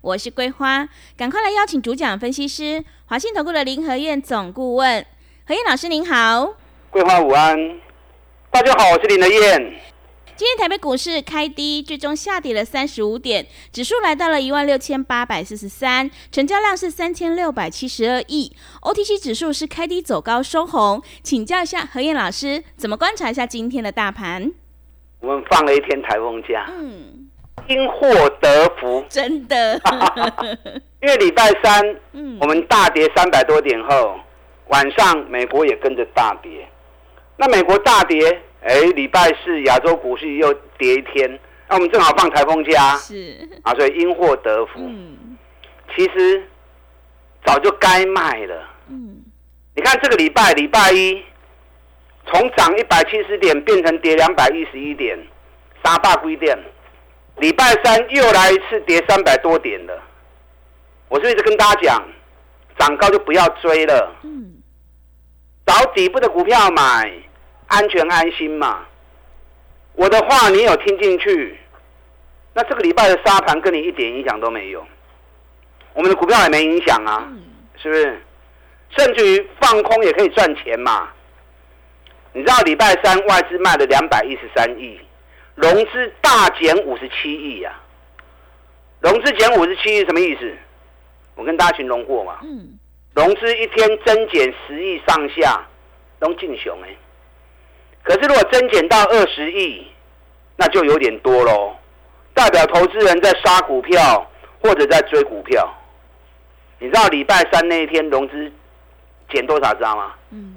我是桂花，赶快来邀请主讲分析师华信投顾的林和燕总顾问何燕老师，您好。桂花午安，大家好，我是林和燕。今天台北股市开低，最终下跌了三十五点，指数来到了一万六千八百四十三，成交量是三千六百七十二亿。OTC 指数是开低走高收红，请教一下何燕老师，怎么观察一下今天的大盘？我们放了一天台风假。嗯。因祸得福，真的。因为礼拜三，我们大跌三百多点后，晚上美国也跟着大跌。那美国大跌，哎，礼拜四亚洲股市又跌一天，那我们正好放台风假，是啊，所以因祸得福。嗯，其实早就该卖了。嗯，你看这个礼拜礼拜一，从涨一百七十点变成跌两百一十一点，杀大规点。礼拜三又来一次跌三百多点的，我是一直跟大家讲，涨高就不要追了，找底部的股票买，安全安心嘛。我的话你有听进去，那这个礼拜的沙盘跟你一点影响都没有，我们的股票也没影响啊，是不是？甚至于放空也可以赚钱嘛。你知道礼拜三外资卖了两百一十三亿。融资大减五十七亿呀！融资减五十七亿什么意思？我跟大家形容过嘛。嗯。融资一天增减十亿上下，都进熊哎。可是如果增减到二十亿，那就有点多喽，代表投资人在杀股票或者在追股票。你知道礼拜三那一天融资减多少张吗？嗯。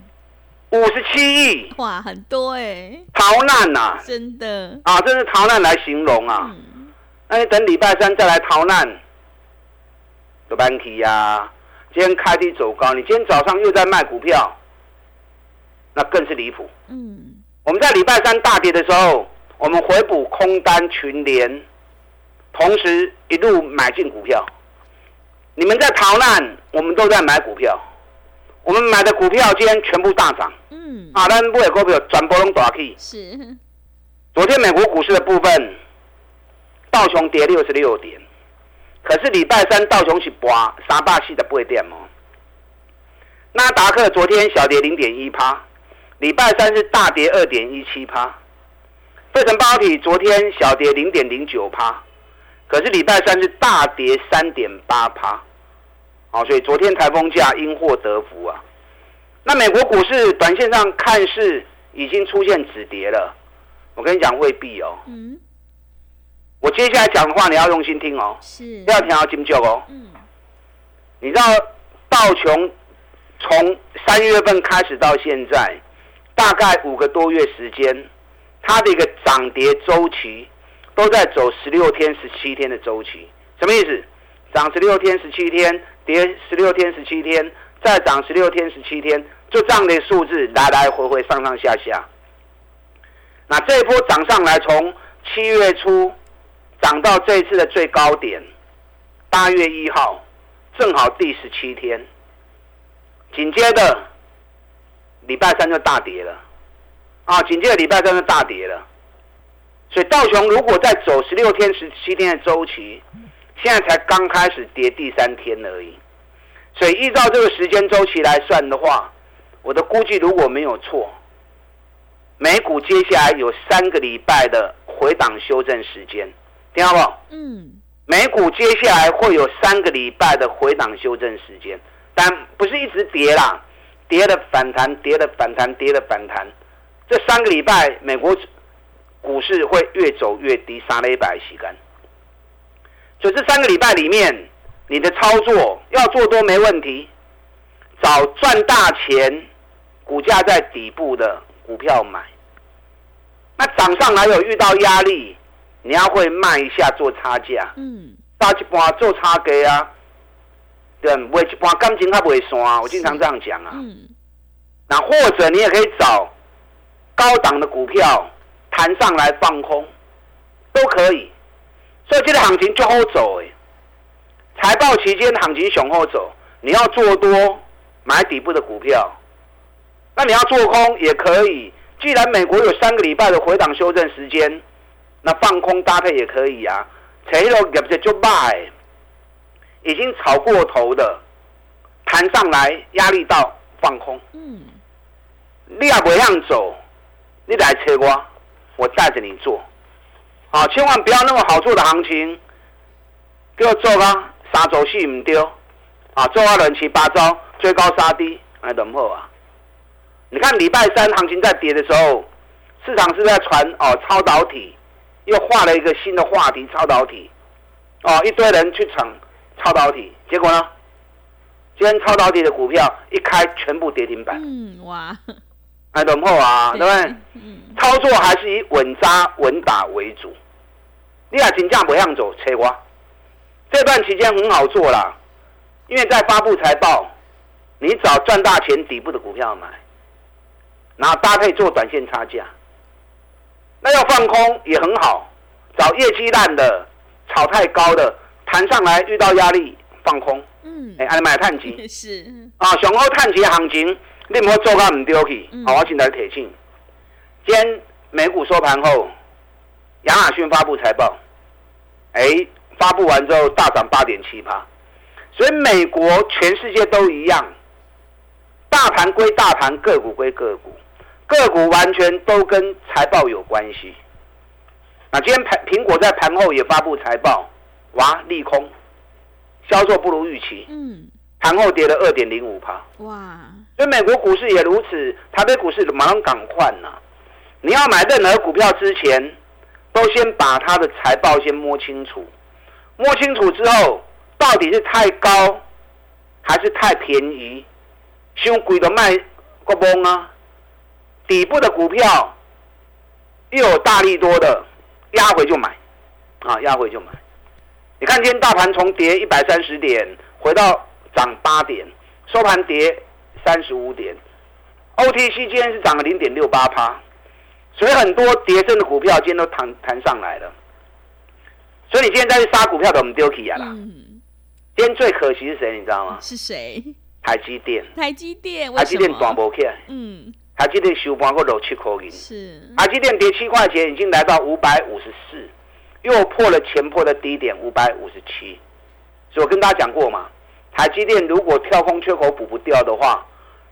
五十七亿，哇，很多哎！逃难呐，真的啊，这是逃难来形容啊。那你等礼拜三再来逃难，有班提呀。今天开低走高，你今天早上又在卖股票，那更是离谱。嗯，我们在礼拜三大跌的时候，我们回补空单群联，同时一路买进股票。你们在逃难，我们都在买股票。我们买的股票今天全部大涨，嗯，啊，咱买的股票全部拢大起。是，昨天美国股市的部分，道琼跌六十六点，可是礼拜三道琼是跌三八四的八点哦。纳达克昨天小跌零点一趴，礼拜三是大跌二点一七趴。费城半导体昨天小跌零点零九趴，可是礼拜三是大跌三点八趴。好，所以昨天台风假因祸得福啊。那美国股市短线上看是已经出现止跌了，我跟你讲未必哦。嗯。我接下来讲的话你要用心听哦。是。要听到金九哦。嗯。你知道道琼从三月份开始到现在，大概五个多月时间，它的一个涨跌周期都在走十六天、十七天的周期，什么意思？涨十六天、十七天。跌十六天、十七天，再涨十六天、十七天，就这样的数字来来回回上上下下。那这一波涨上来，从七月初涨到这一次的最高点，八月一号，正好第十七天。紧接着礼拜三就大跌了，啊，紧接着礼拜三就大跌了。所以道琼如果在走十六天、十七天的周期。现在才刚开始跌第三天而已，所以依照这个时间周期来算的话，我的估计如果没有错，美股接下来有三个礼拜的回档修正时间，听到不？嗯，美股接下来会有三个礼拜的回档修正时间，但不是一直跌啦，跌了反弹，跌了反弹，跌了反弹，这三个礼拜美国股市会越走越低，三了一百洗干。就这三个礼拜里面，你的操作要做多没问题，找赚大钱、股价在底部的股票买。那涨上来有遇到压力，你要会卖一下做差价。嗯，大一半做差价啊，对，卖一半感情还袂散，我经常这样讲啊。嗯，那或者你也可以找高档的股票弹上来放空，都可以。所以这个行情就好走哎。财报期间行情雄厚走，你要做多买底部的股票，那你要做空也可以。既然美国有三个礼拜的回档修正时间，那放空搭配也可以啊。前一路入只就卖，已经炒过头的，弹上来压力到放空。嗯，你也不样走，你来切我，我带着你做。好，千万不要那么好做的行情，给我做啊！杀走四唔丢，啊，做啊乱七八糟，追高杀低，哎，等好啊！你看礼拜三行情在跌的时候，市场是在传哦超导体，又画了一个新的话题超导体，哦一堆人去抢超导体，结果呢，今天超导体的股票一开全部跌停板，嗯哇，哎等好啊，对不对？嗯，操作还是以稳扎稳打为主，你也金价不向走，切瓜。这段期间很好做啦，因为在发布财报，你找赚大钱底部的股票买，然后搭配做短线差价。那要放空也很好，找业绩烂的、炒太高的，弹上来遇到压力放空。嗯，哎，买碳基 是啊，上好碳基行情，你唔好做到唔丢去。好，我现在铁信。今天美股收盘后，亚马逊发布财报，哎。发布完之后大涨八点七趴，所以美国全世界都一样，大盘归大盘，个股归个股，个股完全都跟财报有关系。那今天盘苹果在盘后也发布财报，哇，利空，销售不如预期，嗯，盘后跌了二点零五趴，哇，所以美国股市也如此，台北股市马上赶快呐，你要买任何股票之前，都先把它的财报先摸清楚。摸清楚之后，到底是太高还是太便宜？凶贵的卖个崩啊！底部的股票又有大力多的，压回就买啊，压回就买。你看今天大盘从跌一百三十点回到涨八点，收盘跌三十五点，OTC 今天是涨了零点六八趴，所以很多跌升的股票今天都弹弹上来了。所以你今天再去杀股票的，我们丢弃啊啦。今天最可惜是谁？你知道吗？是谁？台积电。台积电，台积电短波起来。嗯。台积电收盘过六七块银。是。台积电跌七块钱，已经来到五百五十四，又破了前破的低点五百五十七。所以我跟大家讲过嘛，台积电如果跳空缺口补不掉的话，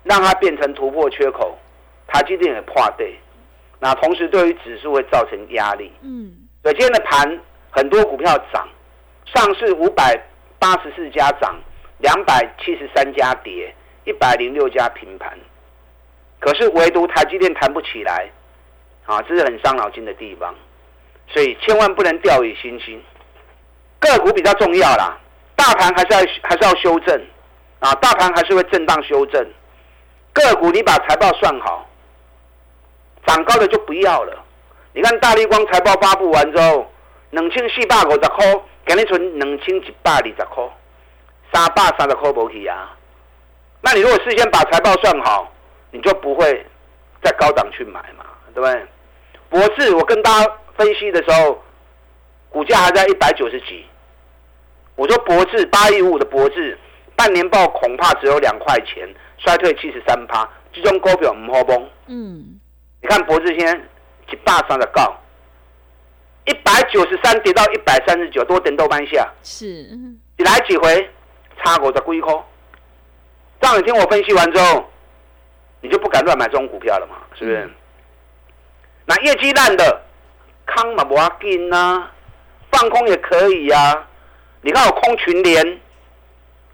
让它变成突破缺口，台积电也破对。那同时对于指数会造成压力。嗯。所以今天的盘。很多股票涨，上市五百八十四家涨，两百七十三家跌，一百零六家平盘。可是唯独台积电弹不起来，啊，这是很伤脑筋的地方。所以千万不能掉以轻心，个股比较重要啦。大盘还是要还是要修正，啊，大盘还是会震荡修正。个股你把财报算好，涨高的就不要了。你看大立光财报发布完之后。两千四百五十块，今日存两千一百二十块，三百三十块无去啊。那你如果事先把财报算好，你就不会在高档去买嘛，对不对？博智，我跟大家分析的时候，股价还在一百九十几。我说博智八一五的博智，半年报恐怕只有两块钱，衰退七十三趴，这种股票唔好崩。嗯，你看博智现在一百三十九。一百九十三跌到一百三十九，多等豆半下。是，你来几回，差我的龟壳。让你听我分析完之后，你就不敢乱买这种股票了嘛？是不是？那业绩烂的，康嘛不要紧呐，放空也可以呀。你看我空群联，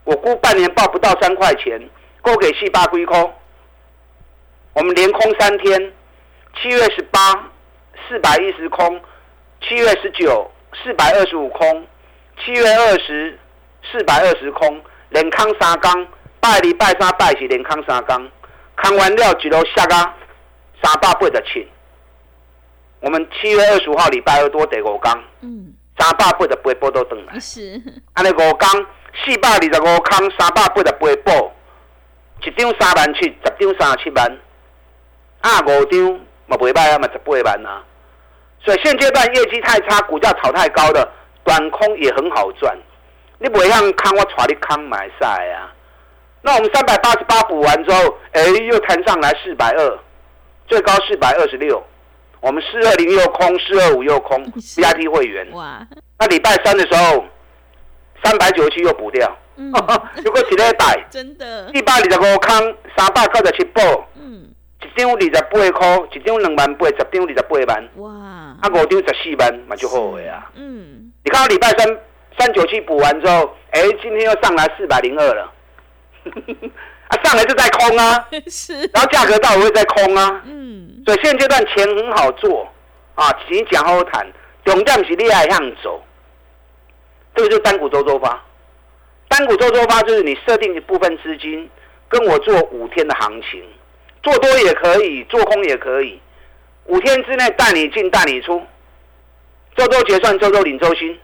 我估半年报不到三块钱，够给四八归空。我们连空三天，七月十八四百一十空。七月十九四百二十五空，七月二十四百二十空，连康三缸，拜礼拜三拜是连康三缸，康完料一路下啊，三百八十七。我们七月二十五号礼拜二多第五缸，嗯，三百八十八波都登来，是，安尼五缸四百二十五空，三百八十八补，一张三万七，十张三十七万，啊五张嘛袂歹啊，嘛十八万啊。所以现阶段业绩太差，股价炒太高的短空也很好赚。你不会让康我带你康买晒啊？那我们三百八十八补完之后，哎，又弹上来四百二，最高四百二十六。我们四二零又空，四二五又空，VIP 会员。哇！那礼拜三的时候，三百九十七又补掉，如果一个带，真的，一百二十五空，三百九十七补，嗯，一张二十八块，一张两万八，十张二十八万，哇！啊，五张十四万，嘛就好个啊。嗯，你看到礼拜三三九七补完之后，哎，今天又上来四百零二了，啊，上来就在空啊，是，然后价格到会在空啊，嗯。所以现阶段钱很好做，啊，钱讲好谈，重点是你爱向走。这个就是单股周周发，单股做周发就是你设定一部分资金，跟我做五天的行情，做多也可以，做空也可以，五天之内带你进带你出，周周结算，周周领周薪，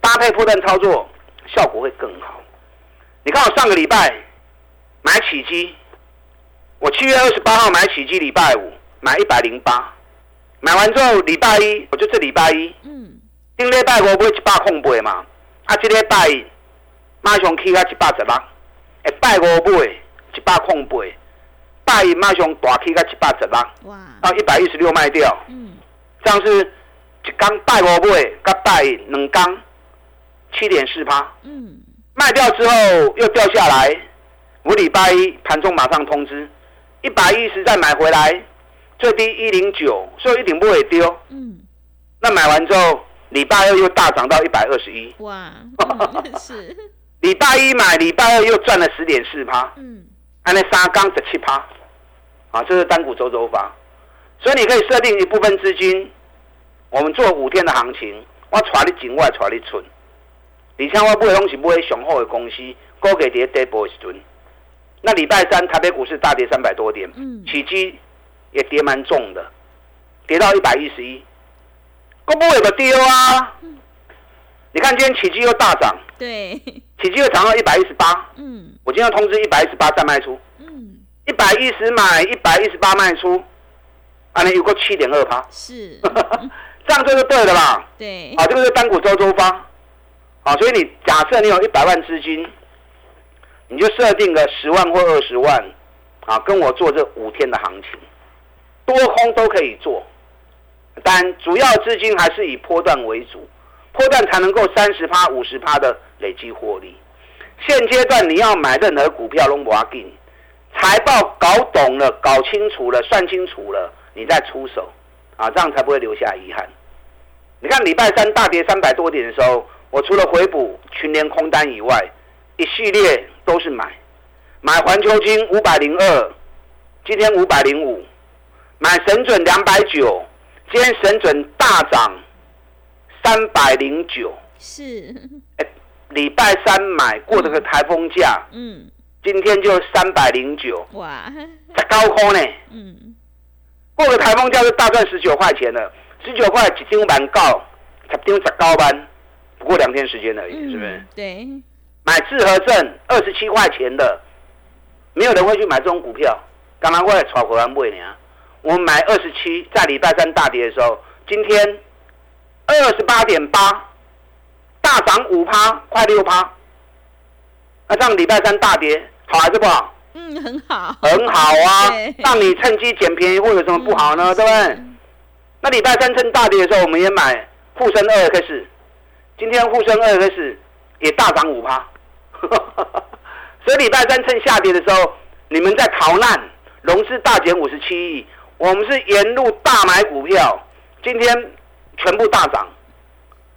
搭配破断操作，效果会更好。你看我上个礼拜买起基。我七月二十八号买起基，礼拜五买一百零八，买完之后礼拜一我就这礼拜一，嗯，顶礼拜五买一百空杯嘛，啊，即礼拜马上起到一百十六，哎，拜五买一百空八，拜一马上大起到一百十六，哇，到一百一十六卖掉，嗯，这样是一刚拜五买，跟拜两刚七点四趴，嗯，卖掉之后又掉下来，我礼拜一盘中马上通知。一百一十再买回来，最低一零九，所以一定不会丢。嗯，那买完之后，礼拜二又大涨到一百二十一。哇，是。礼拜一买，礼拜二又赚了十点四趴。嗯，按那三缸十七趴。啊，这是单股周周发，所以你可以设定一部分资金，我们做五天的行情，我带你进，我带你出。而且我买的东西买雄厚的公司，高给跌跌波时阵。那礼拜三台北股市大跌三百多点，嗯起基也跌蛮重的，跌到一百一十一，公布有个跌啊！你看今天起基又大涨，对，起基又涨到一百一十八，嗯，我今天通知一百一十八再卖出，嗯，一百一十买，一百一十八卖出，啊，那有个七点二趴，是，这样就是对的吧？对，啊，这个是单股周周发，啊，所以你假设你有一百万资金。你就设定个十万或二十万，啊，跟我做这五天的行情，多空都可以做，但主要资金还是以波段为主，波段才能够三十趴、五十趴的累积获利。现阶段你要买任何股票，龙博阿金，财报搞懂了、搞清楚了、算清楚了，你再出手，啊，这样才不会留下遗憾。你看礼拜三大跌三百多点的时候，我除了回补群联空单以外，一系列。都是买，买环球金五百零二，今天五百零五，买神准两百九，今天神准大涨三百零九，是，哎，礼拜三买过这个台风价，嗯，今天就三百零九，哇，在高空呢，嗯，过个台风价就大赚十九块钱了，十九块一张板高，十张十高班，不过两天时间而已，是不是？对。买智和证二十七块钱的，没有人会去买这种股票。刚刚我也炒回来买呢，我们买二十七，在礼拜三大跌的时候，今天二十八点八，大涨五趴，快六趴。那上礼拜三大跌，好还是不好？嗯，很好，很好啊。让你趁机捡便宜，会有什么不好呢？对不对？那礼拜三趁大跌的时候，我们也买沪深二 X，今天沪深二 X 也大涨五趴。所以礼拜三趁下跌的时候，你们在逃难，融资大减五十七亿，我们是沿路大买股票，今天全部大涨。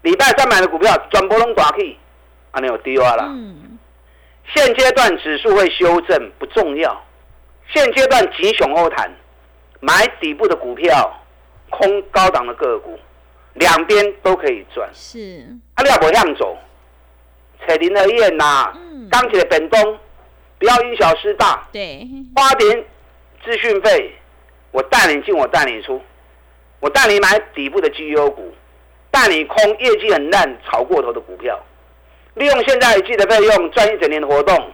礼拜三买的股票转波龙大 K，啊，你有低啊了。现阶段指数会修正不重要，现阶段急熊欧谈，买底部的股票，空高档的个股，两边都可以赚。是，啊，你要不样走？彩林和燕呐，钢铁本东，不要因小失大。对，花点资讯费，我带你进，我带你出，我带你买底部的绩优股，带你空业绩很烂、炒过头的股票。利用现在一季的费用赚一整年的活动，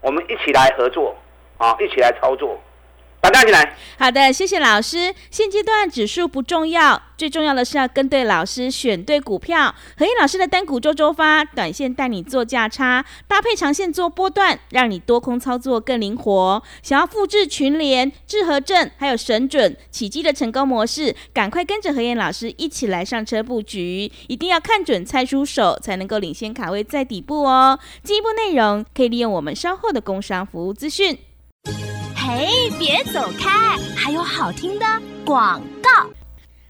我们一起来合作啊，一起来操作。把带进来。好的，谢谢老师。现阶段指数不重要，最重要的是要跟对老师，选对股票。何燕老师的单股周周发，短线带你做价差，搭配长线做波段，让你多空操作更灵活。想要复制群联、智和证还有神准、起基的成功模式，赶快跟着何燕老师一起来上车布局，一定要看准猜出手，才能够领先卡位在底部哦。进一步内容可以利用我们稍后的工商服务资讯。哎，别走开！还有好听的广告。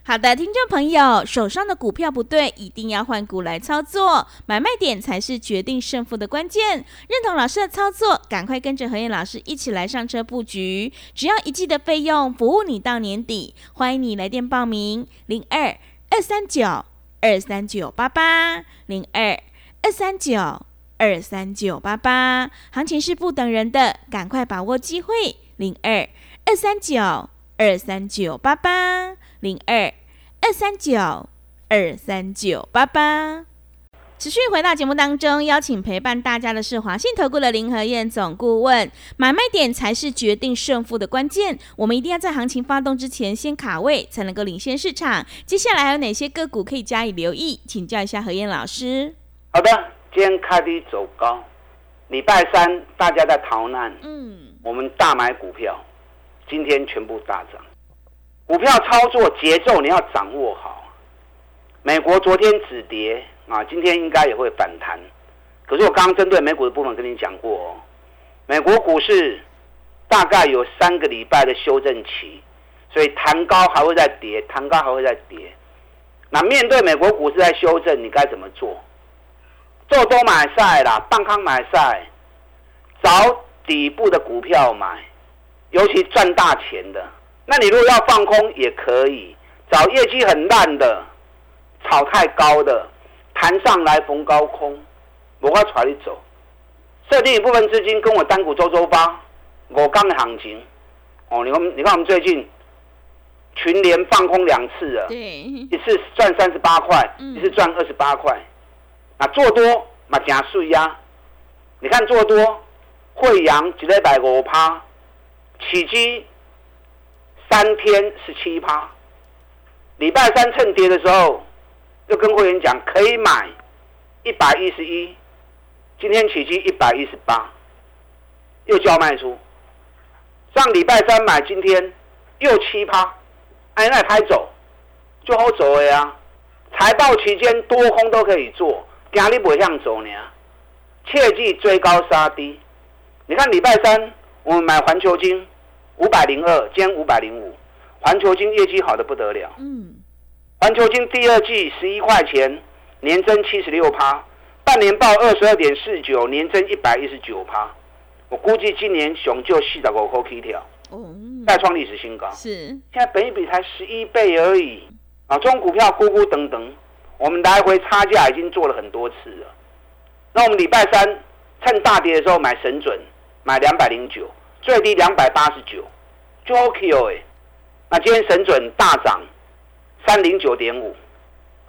好的，听众朋友，手上的股票不对，一定要换股来操作，买卖点才是决定胜负的关键。认同老师的操作，赶快跟着何燕老师一起来上车布局，只要一季的费用，服务你到年底。欢迎你来电报名：零二二三九二三九八八零二二三九二三九八八。行情是不等人的，赶快把握机会。零二二三九二三九八八零二二三九二三九八八，持续回到节目当中，邀请陪伴大家的是华信投顾的林和燕总顾问。买卖点才是决定胜负的关键，我们一定要在行情发动之前先卡位，才能够领先市场。接下来还有哪些个股可以加以留意？请教一下何燕老师。好的，今天开低走高，礼拜三大家在逃难，嗯。我们大买股票，今天全部大涨。股票操作节奏你要掌握好。美国昨天止跌啊，今天应该也会反弹。可是我刚刚针对美股的部分跟你讲过哦，美国股市大概有三个礼拜的修正期，所以弹高还会再跌，弹高还会再跌。那面对美国股市在修正，你该怎么做？做多买赛啦，半康买赛，早。底部的股票买，尤其赚大钱的。那你如果要放空也可以，找业绩很烂的，炒太高的，弹上来逢高空，我会带你走。设定一部分资金跟我单股周周发，我刚的行情。哦，你看，你看我们最近群联放空两次了，一次赚三十八块，一次赚二十八块。那做多嘛加税呀？你看做多。贵阳一礼拜五趴，起基三天是七趴。礼拜三趁跌的时候，又跟会员讲可以买一百一十一，今天起基一百一十八，又叫卖出。上礼拜三买，今天又七趴，哎，那拍走就好走了呀。财报期间多空都可以做，今日不会向走呢，切记追高杀低。你看礼拜三我们买环球金五百零二，今天五百零五，环球金业绩好的不得了。嗯，环球金第二季十一块钱，年增七十六趴，半年报二十二点四九，年增一百一十九趴。我估计今年熊就四十五块起跳，哦，再创历史新高。是，现在本一比才十一倍而已啊！中股票咕咕等等，我们来回差价已经做了很多次了。那我们礼拜三趁大跌的时候买神准。买两百零九，最低两百八十九，就 OK 哦哎。那今天神准大涨三零九点五，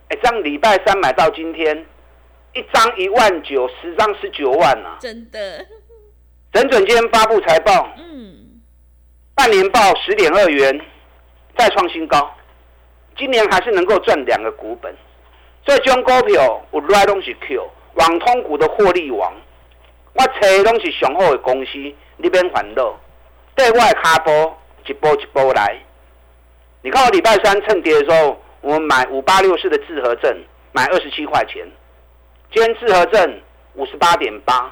哎，这样礼拜三买到今天，一张一万九，十张十九万啊！真的。神准今天发布财报，嗯，半年报十点二元，再创新高，今年还是能够赚两个股本。所以将股票有 right 东西 Q，网通股的获利王。我找拢是上好的公司，你免烦恼。对外卡波一波一波来。你看我礼拜三趁跌的时候，我们买五八六四的智和证，买二十七块钱。今天智和证五十八点八，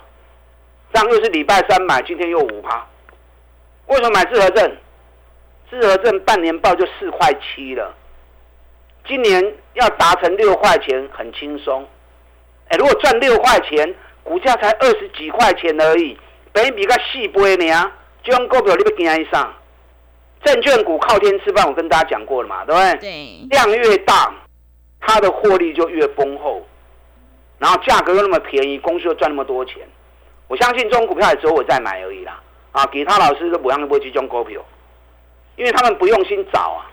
这样又是礼拜三买，今天又五趴。为什么买智和证？智和证半年报就四块七了，今年要达成六块钱很轻松。哎，如果赚六块钱。股价才二十几块钱而已，本比个细杯呢，就用股票你不惊一上。证券股靠天吃饭，我跟大家讲过了嘛，对不对？对。量越大，它的获利就越丰厚，然后价格又那么便宜，公司又赚那么多钱。我相信这种股票也只有我在买而已啦。啊，其他老师都不让不会去中股票，因为他们不用心找啊。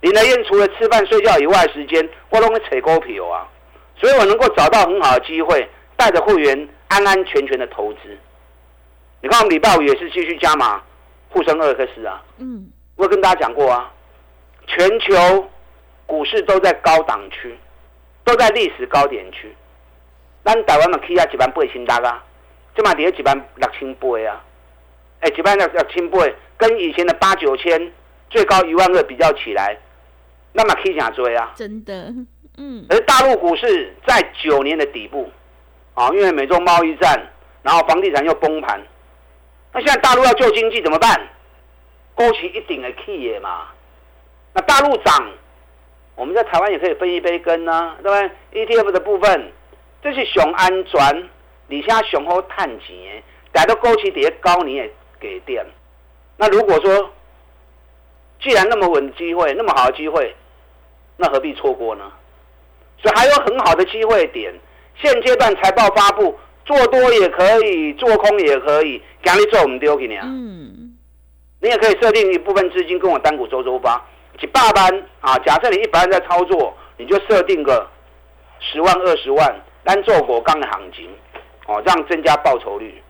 林德燕除了吃饭睡觉以外时间，我都会扯股票啊，所以我能够找到很好的机会。带着会员安安全全的投资。你看我们礼拜五也是继续加码沪深二克斯啊。嗯，我跟大家讲过啊，全球股市都在高档区，都在历史高点区。咱台湾嘛起啊一万八千大啊，这嘛跌一万六千八啊。哎，一万六六千八，跟以前的八九千最高一万二比较起来，那么可以讲追啊。真的，嗯。而大陆股市在九年的底部，啊，因为美洲贸易战，然后房地产又崩盘。那现在大陆要救经济怎么办？勾起一顶的 key 嘛。那大陆涨，我们在台湾也可以分一杯羹啊，对不对？ETF 的部分，这是熊安全，你现在熊好探钱，逮到勾起底下高你也给电。那如果说，既然那么稳的机会，那么好的机会，那何必错过呢？所以还有很好的机会点，现阶段财报发布。做多也可以，做空也可以，讲你做我们丢给你啊。嗯，你也可以设定一部分资金跟我单股周周发，几百班啊。假设你一百万在操作，你就设定个十万、二十万单做果钢的行情，哦，这样增加报酬率。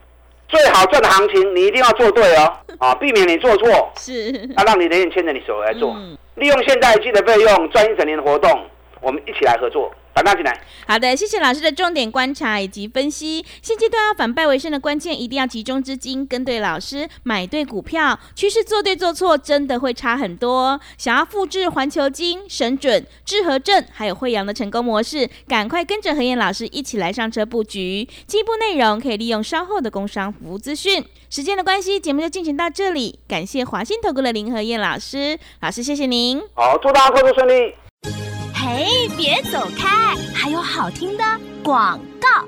最好赚的行情，你一定要做对哦，啊，避免你做错。是，啊，让你的人牵着你手来做，利用现在季的费用赚一整年的活动，我们一起来合作。打进来。好的，谢谢老师的重点观察以及分析。现阶段要反败为胜的关键，一定要集中资金，跟对老师，买对股票。趋势做对做错，真的会差很多。想要复制环球金、神准、智和正还有惠阳的成功模式，赶快跟着何燕老师一起来上车布局。进一步内容可以利用稍后的工商服务资讯。时间的关系，节目就进行到这里。感谢华信投顾的林和燕老师，老师谢谢您。好，祝大家工作顺利。哎，别走开！还有好听的广告。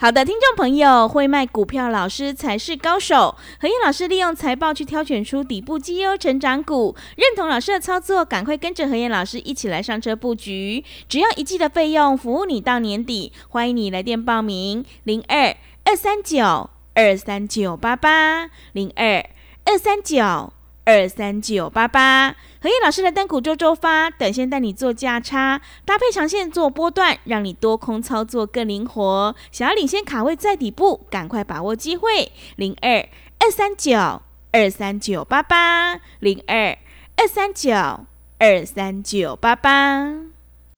好的，听众朋友，会卖股票老师才是高手。何燕老师利用财报去挑选出底部绩优成长股，认同老师的操作，赶快跟着何燕老师一起来上车布局。只要一季的费用，服务你到年底。欢迎你来电报名：零二二三九二三九八八零二二三九。二三九八八，何燕老师的单股周周发，短线带你做价差，搭配长线做波段，让你多空操作更灵活。想要领先卡位在底部，赶快把握机会。零二二三九二三九八八，零二二三九二三九八八。